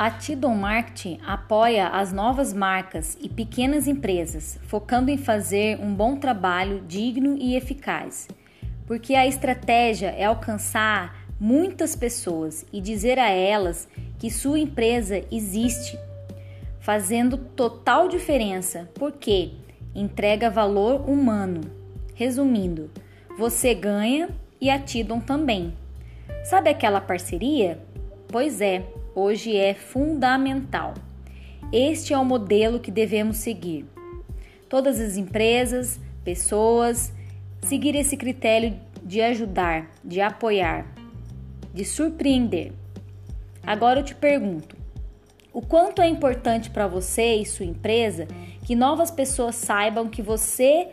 A Tidon Marketing apoia as novas marcas e pequenas empresas, focando em fazer um bom trabalho digno e eficaz. Porque a estratégia é alcançar muitas pessoas e dizer a elas que sua empresa existe, fazendo total diferença, porque entrega valor humano. Resumindo, você ganha e a Tidon também. Sabe aquela parceria? Pois é hoje é fundamental. Este é o modelo que devemos seguir. Todas as empresas, pessoas, seguir esse critério de ajudar, de apoiar, de surpreender. Agora eu te pergunto: o quanto é importante para você e sua empresa que novas pessoas saibam que você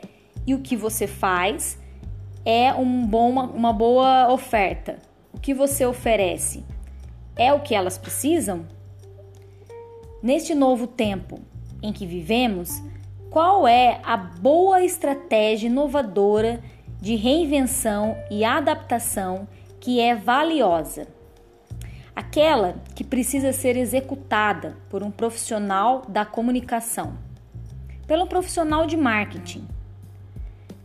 e o que você faz é um bom, uma boa oferta? O que você oferece? É o que elas precisam? Neste novo tempo em que vivemos, qual é a boa estratégia inovadora de reinvenção e adaptação que é valiosa? Aquela que precisa ser executada por um profissional da comunicação, pelo profissional de marketing.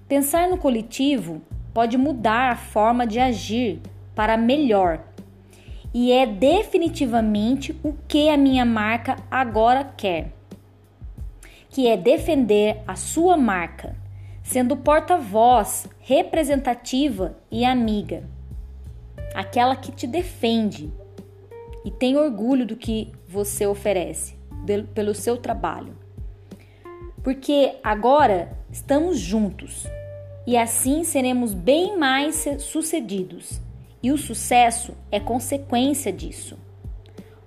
Pensar no coletivo pode mudar a forma de agir para melhor e é definitivamente o que a minha marca agora quer, que é defender a sua marca, sendo porta-voz, representativa e amiga, aquela que te defende e tem orgulho do que você oferece pelo seu trabalho. Porque agora estamos juntos e assim seremos bem mais sucedidos e o sucesso é consequência disso.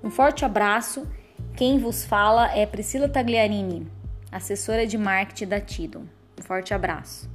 Um forte abraço. Quem vos fala é Priscila Tagliarini, assessora de marketing da Tidon. Um forte abraço.